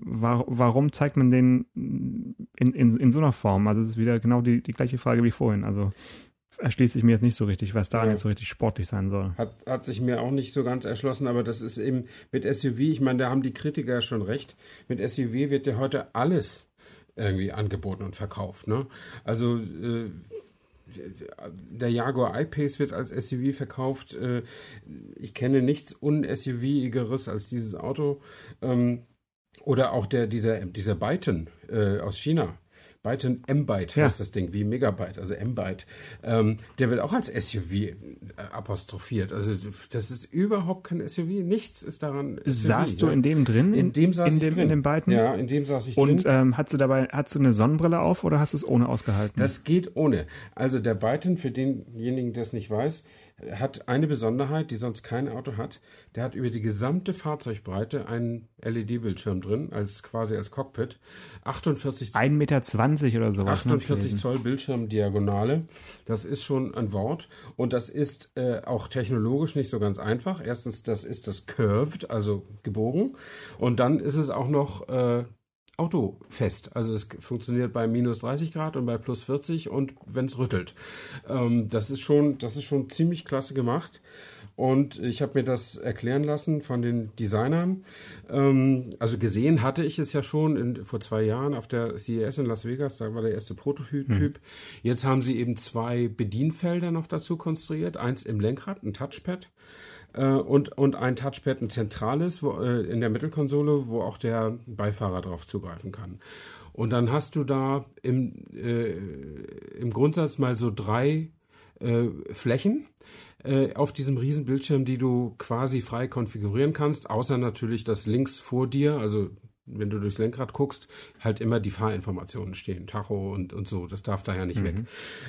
wa warum zeigt man den in, in, in so einer Form? Also es ist wieder genau die, die gleiche Frage wie vorhin. Also erschließt sich mir jetzt nicht so richtig, was daran Ja. jetzt so richtig sportlich sein soll. Hat, hat sich mir auch nicht so ganz erschlossen, aber das ist eben mit SUV, ich meine, da haben die Kritiker schon recht. Mit SUV wird ja heute alles irgendwie angeboten und verkauft. Ne? Also äh, der Jaguar I-Pace wird als SUV verkauft. Äh, ich kenne nichts un-SUV-igeres als dieses Auto. Ähm, oder auch der, dieser, dieser Byton äh, aus China. Byton M-Byte Ja. heißt das Ding, wie Megabyte, also M-Byte. Ähm, der wird auch als SUV äh, apostrophiert. Also das ist überhaupt kein SUV. Nichts ist daran. SUV, Saßt du ja. in dem drin? In dem saß in ich dem, drin. In den beiden? Ja, in dem saß ich Und drin. ähm, hast du dabei, hast du eine Sonnenbrille auf oder hast du es ohne ausgehalten? Das geht ohne. Also der Byton, für denjenigen, der es nicht weiß, hat eine Besonderheit, die sonst kein Auto hat. Der hat über die gesamte Fahrzeugbreite einen LED-Bildschirm drin, als quasi als Cockpit. 48 1,20 Meter oder sowas. ne, hab ich 48 gelesen. Zoll Bildschirmdiagonale. Das ist schon ein Wort. Und das ist äh, auch technologisch nicht so ganz einfach. Erstens, das ist das curved, also gebogen. Und dann ist es auch noch äh, autofest. Also es funktioniert bei minus 30 Grad und bei plus 40 und wenn es rüttelt. Ähm, das ist schon, das ist schon ziemlich klasse gemacht. Und ich habe mir das erklären lassen von den Designern. Ähm, also gesehen hatte ich es ja schon in, vor zwei Jahren auf der CES in Las Vegas. Da war der erste Prototyp. Jetzt haben sie eben zwei Bedienfelder noch dazu konstruiert. Eins im Lenkrad, ein Touchpad. Äh, und, und ein Touchpad, ein zentrales wo, äh, in der Mittelkonsole, wo auch der Beifahrer drauf zugreifen kann. Und dann hast du da im, äh, im Grundsatz mal so drei äh, Flächen äh, auf diesem riesen Bildschirm, die du quasi frei konfigurieren kannst, außer natürlich das links vor dir, also wenn du durchs Lenkrad guckst, halt immer die Fahrinformationen stehen, Tacho und, und so. Das darf da ja nicht mhm. weg.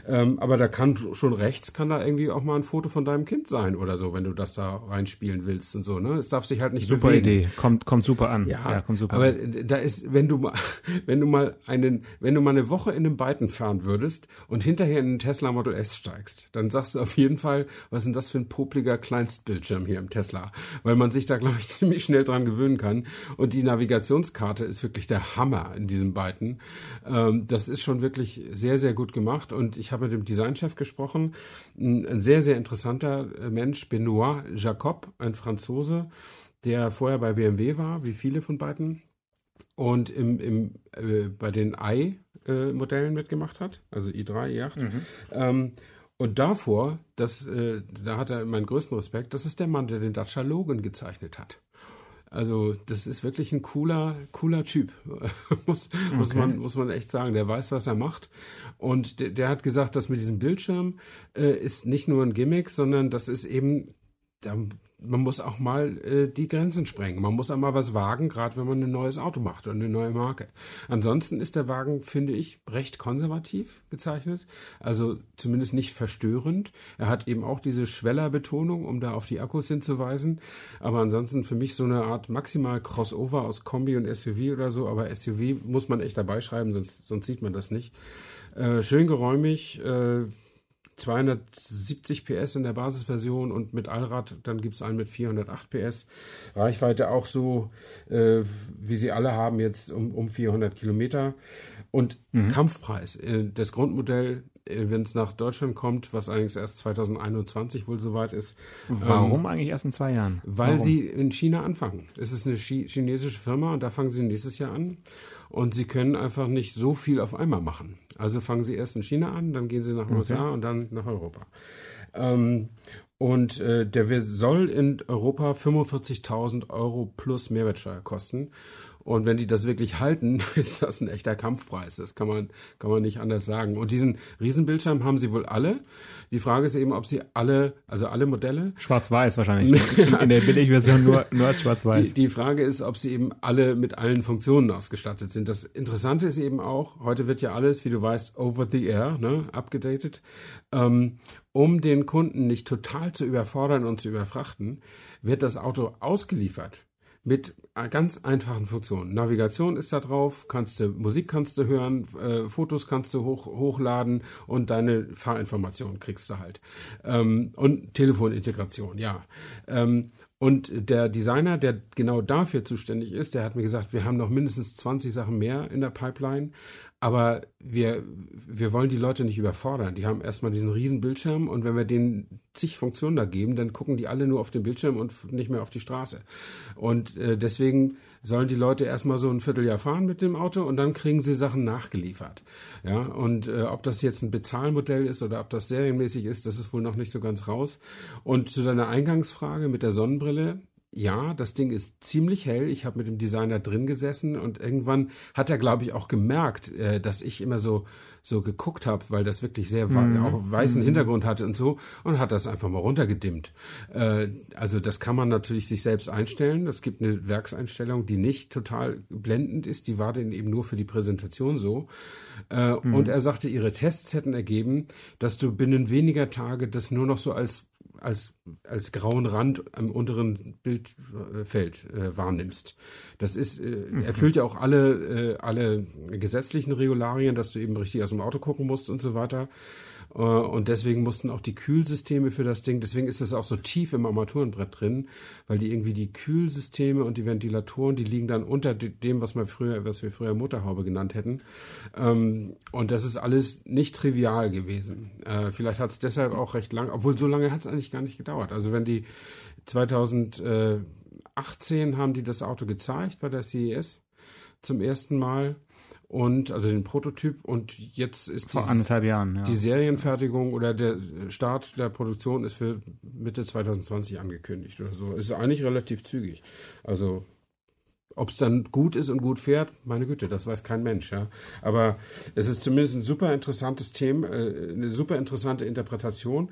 Ähm, aber da kann schon rechts, kann da irgendwie auch mal ein Foto von deinem Kind sein oder so, wenn du das da reinspielen willst und so. Ne? Es darf sich halt nicht super bewegen. Idee, kommt kommt super an. Ja, ja kommt super. Aber an. da ist, wenn du mal, wenn du mal einen, wenn du mal eine Woche in einem Byton fahren würdest und hinterher in einen Tesla Model S steigst, dann sagst du auf jeden Fall, was ist denn das für ein popliger Kleinstbildschirm hier im Tesla? Weil man sich da, glaube ich, ziemlich schnell dran gewöhnen kann und die Navigations Navigationskarte ist wirklich der Hammer in diesen beiden. Ähm, das ist schon wirklich sehr, sehr gut gemacht. Und ich habe mit dem Designchef gesprochen. Ein sehr, sehr interessanter äh, Mensch, Benoit Jacob, ein Franzose, der vorher bei BMW war, wie viele von beiden. Und im, im, äh, bei den i-Modellen mitgemacht hat, also i3, i8. Mhm. Ähm, und davor, das, äh, da hat er meinen größten Respekt, das ist der Mann, der den Dacia Logan gezeichnet hat. Also das ist wirklich ein cooler, cooler Typ, muss, okay. muss, man, muss man echt sagen. Der weiß, was er macht. Und der, der hat gesagt, dass mit diesem Bildschirm äh, ist nicht nur ein Gimmick, sondern das ist eben, da man muss auch mal äh, die Grenzen sprengen. Man muss auch mal was wagen, gerade wenn man ein neues Auto macht und eine neue Marke. Ansonsten ist der Wagen, finde ich, recht konservativ gezeichnet. Also zumindest nicht verstörend. Er hat eben auch diese Schwellerbetonung, um da auf die Akkus hinzuweisen. Aber ansonsten für mich so eine Art maximal Crossover aus Kombi und SUV oder so. Aber SUV muss man echt dabei schreiben, sonst, sonst sieht man das nicht. Äh, schön geräumig, äh, 270 PS in der Basisversion und mit Allrad, dann gibt es einen mit 408 PS. Reichweite auch so, äh, wie sie alle haben, jetzt um, um 400 Kilometer. Und mhm. Kampfpreis. Äh, das Grundmodell, äh, wenn es nach Deutschland kommt, was allerdings erst 2021 wohl soweit ist. Warum ähm, eigentlich erst in zwei Jahren? Weil Warum? sie in China anfangen. Es ist eine chinesische Firma und da fangen sie nächstes Jahr an. Und sie können einfach nicht so viel auf einmal machen. Also fangen sie erst in China an, dann gehen sie nach okay. USA und dann nach Europa. Ähm, und äh, der soll in Europa 45.000 Euro plus Mehrwertsteuer kosten. Und wenn die das wirklich halten, ist das ein echter Kampfpreis. Das kann man, kann man nicht anders sagen. Und diesen Riesenbildschirm haben sie wohl alle. Die Frage ist eben, ob sie alle, also alle Modelle. Schwarz-Weiß wahrscheinlich. in, in der Billigversion nur, nur als Schwarz-Weiß. Die, die Frage ist, ob sie eben alle mit allen Funktionen ausgestattet sind. Das Interessante ist eben auch, heute wird ja alles, wie du weißt, over the air, ne, abgedatet. Ähm, um den Kunden nicht total zu überfordern und zu überfrachten, wird das Auto ausgeliefert mit ganz einfachen Funktionen. Navigation ist da drauf, kannst du Musik kannst du hören, äh, Fotos kannst du hoch, hochladen und deine Fahrinformationen kriegst du halt. Ähm, und Telefonintegration, ja. Ähm, und der Designer, der genau dafür zuständig ist, der hat mir gesagt, wir haben noch mindestens 20 Sachen mehr in der Pipeline. Aber wir, wir wollen die Leute nicht überfordern. Die haben erstmal diesen riesen Bildschirm und wenn wir denen zig Funktionen da geben, dann gucken die alle nur auf den Bildschirm und nicht mehr auf die Straße. Und äh, deswegen sollen die Leute erstmal so ein Vierteljahr fahren mit dem Auto und dann kriegen sie Sachen nachgeliefert. Ja, und äh, ob das jetzt ein Bezahlmodell ist oder ob das serienmäßig ist, das ist wohl noch nicht so ganz raus. Und zu deiner Eingangsfrage mit der Sonnenbrille, ja, das Ding ist ziemlich hell. Ich habe mit dem Designer drin gesessen und irgendwann hat er, glaube ich, auch gemerkt, äh, dass ich immer so so geguckt habe, weil das wirklich sehr mhm. auch weißen mhm. Hintergrund hatte und so und hat das einfach mal runtergedimmt. Äh, also das kann man natürlich sich selbst einstellen. Es gibt eine Werkseinstellung, die nicht total blendend ist. Die war denn eben nur für die Präsentation so. Äh, mhm. Und er sagte, ihre Tests hätten ergeben, dass du binnen weniger Tage das nur noch so als als, als grauen Rand am unteren Bildfeld äh, wahrnimmst. Das ist, äh, mhm. erfüllt ja auch alle, äh, alle gesetzlichen Regularien, dass du eben richtig aus dem Auto gucken musst und so weiter. Äh, und deswegen mussten auch die Kühlsysteme für das Ding, deswegen ist das auch so tief im Armaturenbrett drin, weil die irgendwie die Kühlsysteme und die Ventilatoren, die liegen dann unter dem, was man früher, was wir früher Motorhaube genannt hätten. Ähm, und das ist alles nicht trivial gewesen. Äh, vielleicht hat es deshalb auch recht lang, obwohl so lange hat es eigentlich gar nicht gedauert. Also wenn die 2018 haben die das Auto gezeigt bei der CES zum ersten Mal und also den Prototyp und jetzt ist vor anderthalb Jahren ja. die Serienfertigung oder der Start der Produktion ist für Mitte 2020 angekündigt oder so. Ist eigentlich relativ zügig. Also ob es dann gut ist und gut fährt, meine Güte, das weiß kein Mensch, ja. Aber es ist zumindest ein super interessantes Thema, äh, eine super interessante Interpretation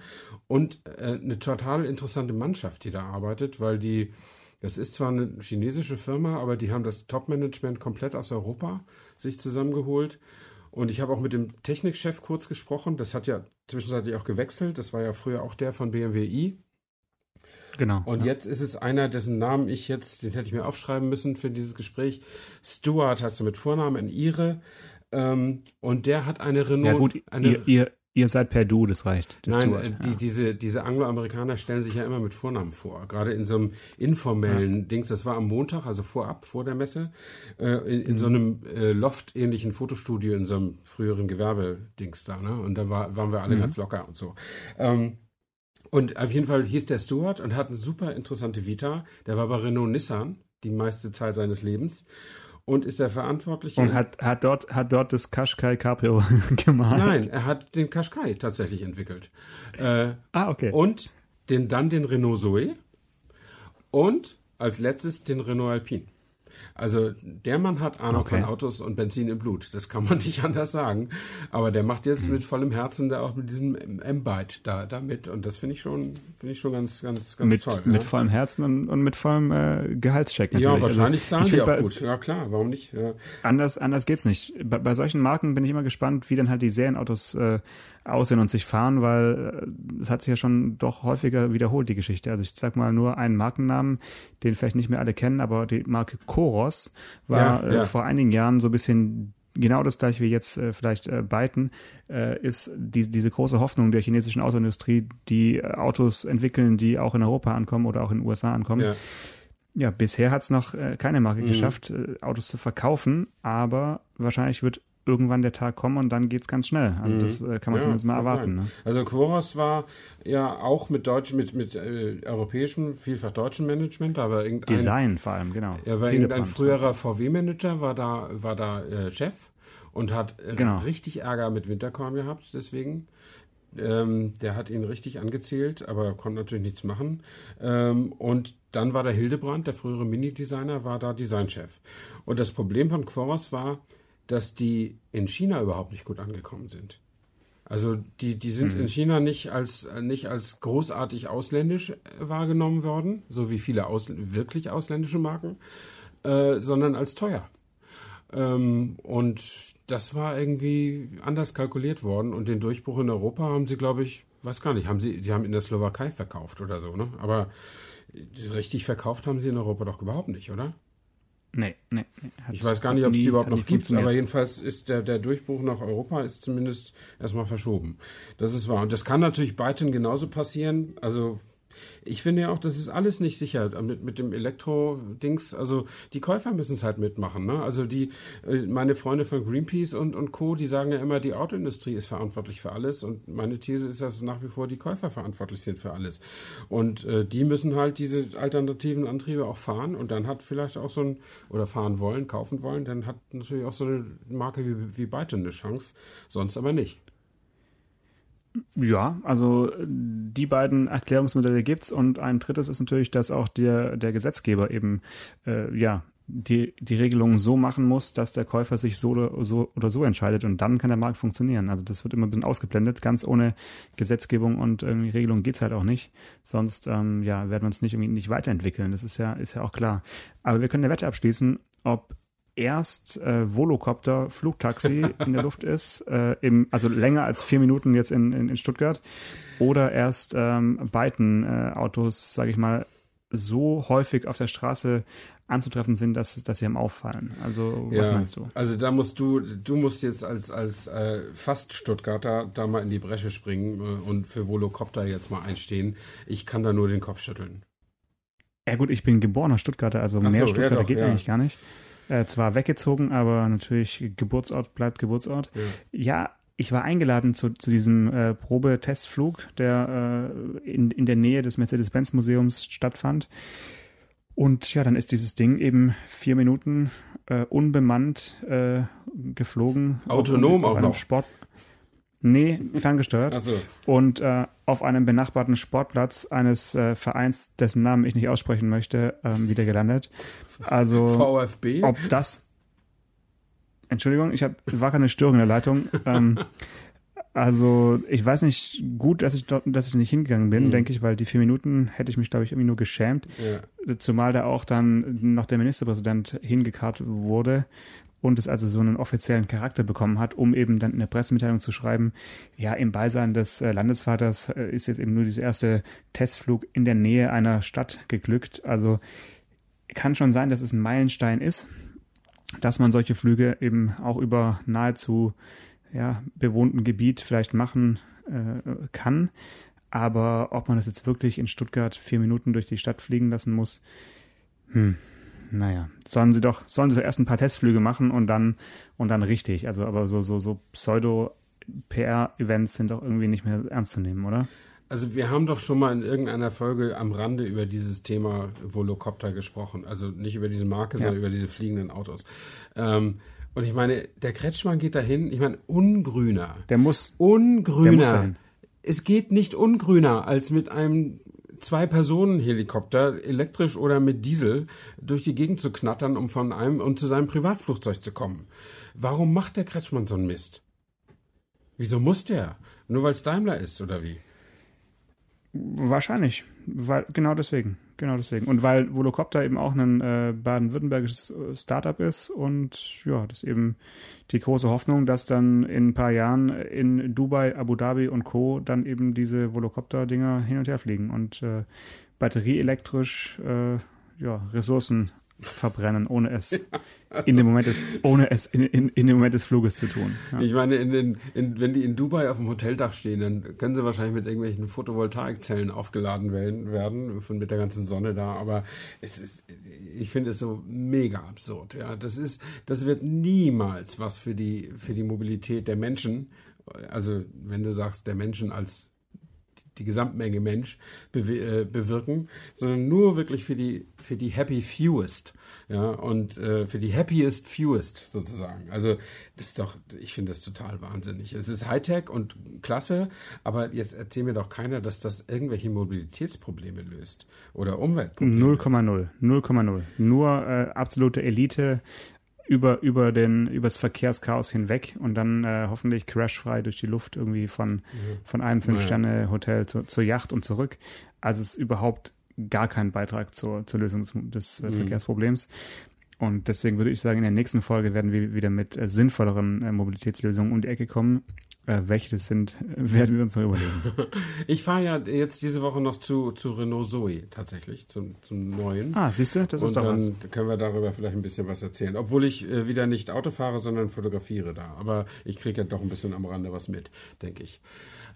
und äh, eine total interessante Mannschaft, die da arbeitet, weil die Das ist zwar eine chinesische Firma, aber die haben das Top-Management komplett aus Europa sich zusammengeholt. Und ich habe auch mit dem Technikchef kurz gesprochen. Das hat ja zwischenzeitlich auch gewechselt. Das war ja früher auch der von BMW i. Genau. Und ja. jetzt ist es einer, dessen Namen ich jetzt, den hätte ich mir aufschreiben müssen für dieses Gespräch. Stuart heißt er mit Vornamen, ein Ire. Ähm, und der hat eine Renault. Ja gut, eine, ihr, ihr, Ihr seid per Du, das reicht. Das Nein, Stuart, die, ja. diese, diese Angloamerikaner stellen sich ja immer mit Vornamen vor. Gerade in so einem informellen ja. Dings. Das war am Montag, also vorab, vor der Messe, äh, in, in mhm. so einem äh, Loft-ähnlichen Fotostudio in so einem früheren Gewerbedings da. Ne? Und da war, waren wir alle mhm. ganz locker und so. Ähm, und auf jeden Fall hieß der Stuart und hat eine super interessante Vita. Der war bei Renault Nissan die meiste Zeit seines Lebens und ist der Verantwortliche. Und hat, hat, dort, hat dort das Qashqai Cabrio gemalt? Nein, er hat den Qashqai tatsächlich entwickelt. Äh, ah, okay. Und den, dann den Renault Zoe und als letztes den Renault Alpine. Also der Mann hat Ahnung okay. von Autos und Benzin im Blut. Das kann man nicht anders sagen. Aber der macht jetzt mhm. mit vollem Herzen da auch mit diesem M-Byte da, da mit. Und das finde ich schon, finde ich schon ganz, ganz, ganz mit, toll. Mit ja. vollem Herzen und, und mit vollem äh, Gehaltscheck natürlich. Ja, also wahrscheinlich also, zahlen die auch bei, gut. Ja klar, warum nicht? Ja. Anders, anders geht's nicht. Bei, bei solchen Marken bin ich immer gespannt, wie dann halt die Serienautos äh, aussehen und sich fahren, weil äh, es hat sich ja schon doch häufiger wiederholt, die Geschichte. Also ich sag mal nur einen Markennamen, den vielleicht nicht mehr alle kennen, aber die Marke Koros war ja, ja. Äh, vor einigen Jahren so ein bisschen genau das gleiche wie jetzt äh, vielleicht äh, Byton, äh, ist die, diese große Hoffnung der chinesischen Autoindustrie, die äh, Autos entwickeln, die auch in Europa ankommen oder auch in den USA ankommen. Ja. Ja, bisher hat es noch keine Marke mhm. geschafft, Autos zu verkaufen, aber wahrscheinlich wird irgendwann der Tag kommen und dann geht es ganz schnell. Also mhm. das äh, kann man ja, zumindest mal erwarten. Ne? Also Quoros war ja auch mit deutsch, mit, mit äh, europäischem, vielfach deutschem Management, aber irgendein Design vor allem, genau. Er war irgendein früherer VW-Manager, war da, war da äh, Chef und hat äh, genau. richtig Ärger mit Winterkorn gehabt, deswegen. Ähm, der hat ihn richtig angezählt, aber konnte natürlich nichts machen. Ähm, und dann war der Hildebrand, der frühere Mini-Designer, war da Designchef. Und das Problem von Quoros war, dass die in China überhaupt nicht gut angekommen sind. Also die, die sind mhm. in China nicht als, nicht als großartig ausländisch wahrgenommen worden, so wie viele aus, wirklich ausländische Marken, äh, sondern als teuer. Ähm, und das war irgendwie anders kalkuliert worden und den Durchbruch in Europa haben sie, glaube ich, weiß gar nicht, haben sie, sie haben in der Slowakei verkauft oder so, ne? Aber richtig verkauft haben sie in Europa doch überhaupt nicht, oder? Nee, nee. nee ich weiß gar nicht, ob es die überhaupt noch gibt, aber jedenfalls ist der, der Durchbruch nach Europa ist zumindest erstmal verschoben. Das ist wahr. Und das kann natürlich Byton genauso passieren. Also ich finde ja auch, das ist alles nicht sicher mit, mit dem Elektro-Dings. Also die Käufer müssen es halt mitmachen. Ne? Also die, äh, meine Freunde von Greenpeace und, und Co., die sagen ja immer, die Autoindustrie ist verantwortlich für alles. Und meine These ist, dass nach wie vor die Käufer verantwortlich sind für alles. Und äh, die müssen halt diese alternativen Antriebe auch fahren und dann hat vielleicht auch so ein, oder fahren wollen, kaufen wollen, dann hat natürlich auch so eine Marke wie, wie Byton eine Chance, sonst aber nicht. Ja, also die beiden Erklärungsmodelle gibt's und ein drittes ist natürlich, dass auch der, der Gesetzgeber eben äh, ja die, die Regelung so machen muss, dass der Käufer sich so oder, so oder so entscheidet und dann kann der Markt funktionieren. Also das wird immer ein bisschen ausgeblendet. Ganz ohne Gesetzgebung und irgendwie Regelung geht's halt auch nicht. Sonst ähm, ja, werden wir uns nicht irgendwie nicht weiterentwickeln. Das ist ja, ist ja auch klar. Aber wir können eine Wette abschließen, ob erst äh, Volocopter Flugtaxi in der Luft ist, äh, im, also länger als vier Minuten jetzt in, in, in Stuttgart, oder erst ähm, Byton äh, Autos, sage ich mal, so häufig auf der Straße anzutreffen sind, dass, dass sie am auffallen. Also was ja, meinst du? Also da musst du, du musst jetzt als, als äh, fast Stuttgarter da mal in die Bresche springen äh, und für Volocopter jetzt mal einstehen. Ich kann da nur den Kopf schütteln. Ja gut, ich bin geborener Stuttgarter, also Ach mehr so, Stuttgarter ja doch, geht ja. eigentlich gar nicht. Äh, zwar weggezogen, aber natürlich Geburtsort bleibt Geburtsort. Ja, ja ich war eingeladen zu, zu diesem äh, Probetestflug, der äh, in, in der Nähe des Mercedes-Benz-Museums stattfand. Und ja, dann ist dieses Ding eben vier Minuten äh, unbemannt äh, geflogen. Autonom auf, auf auch noch? Sport. Nee, ferngesteuert. Ach so. Und äh, auf einem benachbarten Sportplatz eines äh, Vereins, dessen Namen ich nicht aussprechen möchte, ähm, wieder gelandet. Also, VfB? ob das. Entschuldigung, ich hab, war keine Störung in der Leitung. ähm, Also ich weiß nicht, gut, dass ich dort, dass ich nicht hingegangen bin, mhm. denke ich, weil die vier Minuten hätte ich mich, glaube ich, irgendwie nur geschämt. Ja. Zumal da auch dann noch der Ministerpräsident hingekarrt wurde und es also so einen offiziellen Charakter bekommen hat, um eben dann in der Pressemitteilung zu schreiben, ja, im Beisein des äh, Landesvaters äh, ist jetzt eben nur dieser erste Testflug in der Nähe einer Stadt geglückt. Also kann schon sein, dass es ein Meilenstein ist, dass man solche Flüge eben auch über nahezu ja, bewohnten Gebiet vielleicht machen äh, kann. Aber ob man das jetzt wirklich in Stuttgart vier Minuten durch die Stadt fliegen lassen muss, hm, naja, sollen sie doch, sollen sie doch erst ein paar Testflüge machen und dann und dann richtig. Also aber so so so Pseudo PR-Events sind doch irgendwie nicht mehr ernst zu nehmen, oder? Also wir haben doch schon mal in irgendeiner Folge am Rande über dieses Thema Volocopter gesprochen. Also nicht über diese Marke, ja. sondern über diese fliegenden Autos. Ähm, und ich meine, der Kretschmann geht dahin, ich meine, ungrüner. Der muss. Ungrüner. Der muss dahin. Es geht nicht ungrüner, als mit einem Zwei-Personen-Helikopter, elektrisch oder mit Diesel, durch die Gegend zu knattern, um von einem und zu seinem Privatflugzeug zu kommen. Warum macht der Kretschmann so einen Mist? Wieso muss der? Nur weil es Daimler ist, oder wie? Wahrscheinlich. Weil, genau deswegen. Genau deswegen. Und weil Volocopter eben auch ein äh, baden-württembergisches äh, Startup ist und ja, das ist eben die große Hoffnung, dass dann in ein paar Jahren in Dubai, Abu Dhabi und Co. dann eben diese Volocopter-Dinger hin und her fliegen und äh, batterieelektrisch äh, ja, Ressourcen verbrennen, ohne es ja, also, in dem Moment des, ohne es in, in, in dem Moment des Fluges zu tun. Ja. Ich meine, in den, in, wenn die in Dubai auf dem Hoteldach stehen, dann können sie wahrscheinlich mit irgendwelchen Photovoltaikzellen aufgeladen werden, von mit der ganzen Sonne da. Aber es ist, ich finde es so mega absurd. Ja, das ist, das wird niemals was für die für die Mobilität der Menschen. Also wenn du sagst, der Menschen als die Gesamtmenge Mensch äh, bewirken, sondern nur wirklich für die, für die happy fewest. Ja, und äh, für die happiest fewest sozusagen. Also, das ist doch, ich finde das total wahnsinnig. Es ist Hightech und klasse, aber jetzt erzählt mir doch keiner, dass das irgendwelche Mobilitätsprobleme löst oder Umweltprobleme. 0,0. 0,0. Nur äh, absolute Elite über, über den, übers Verkehrschaos hinweg und dann äh, hoffentlich crashfrei durch die Luft irgendwie von, mhm. von einem Fünf-Sterne-Hotel zu, zur Yacht und zurück. Also es ist überhaupt gar kein Beitrag zur, zur Lösung des, des äh, mhm. Verkehrsproblems. Und deswegen würde ich sagen, in der nächsten Folge werden wir wieder mit äh, sinnvolleren äh, Mobilitätslösungen um die Ecke kommen. Äh, welche das sind, werden wir uns noch überlegen. Ich fahre ja jetzt diese Woche noch zu, zu Renault Zoe tatsächlich, zum, zum neuen. Ah, siehst du, das ist Und doch dann was. können wir darüber vielleicht ein bisschen was erzählen. Obwohl ich äh, wieder nicht Auto fahre, sondern fotografiere da. Aber ich kriege ja doch ein bisschen am Rande was mit, denke ich.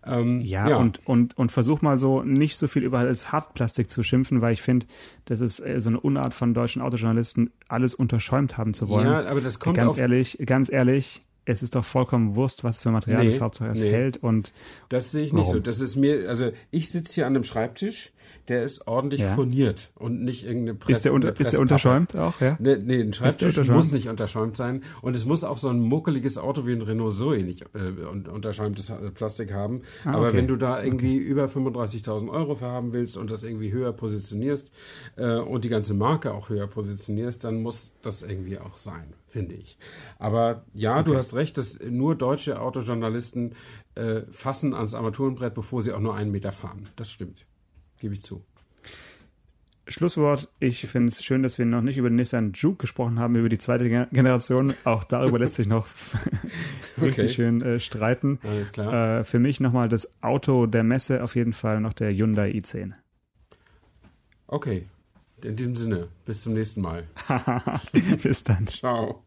Ähm, ja, ja, Und, und, und versuch mal so nicht so viel über das Hartplastik zu schimpfen, weil ich finde, das ist äh, so eine Unart von deutschen Autojournalisten, alles unterschäumt haben zu wollen. Ja, aber das kommt Ganz ehrlich, ganz ehrlich, es ist doch vollkommen Wurst, was für Material nee, es Hauptsache es nee. hält und das sehe ich warum? nicht so. Das ist mir, also ich sitze hier an einem Schreibtisch der ist ordentlich ja. furniert und nicht irgendeine Presse. Ist der, unter, ist der unterschäumt auch, ja? Nee, nee ein Schreibtisch muss nicht unterschäumt sein und es muss auch so ein muckeliges Auto wie ein Renault Zoe nicht äh, unterschäumtes Plastik haben. Ah, Aber wenn du da irgendwie okay. über 35.000 Euro verhaben willst und das irgendwie höher positionierst äh, und die ganze Marke auch höher positionierst, dann muss das irgendwie auch sein, finde ich. Aber ja, okay. du hast recht, dass nur deutsche Autojournalisten äh, fassen ans Armaturenbrett, bevor sie auch nur einen Meter fahren. Das stimmt gebe ich zu. Schlusswort. Ich finde es schön, dass wir noch nicht über den Nissan Juke gesprochen haben, über die zweite Generation. Auch darüber lässt sich noch richtig okay. schön äh, streiten. Alles klar. Äh, für mich nochmal das Auto der Messe, auf jeden Fall noch der Hyundai i10. Okay. In diesem Sinne, bis zum nächsten Mal. bis dann. Ciao.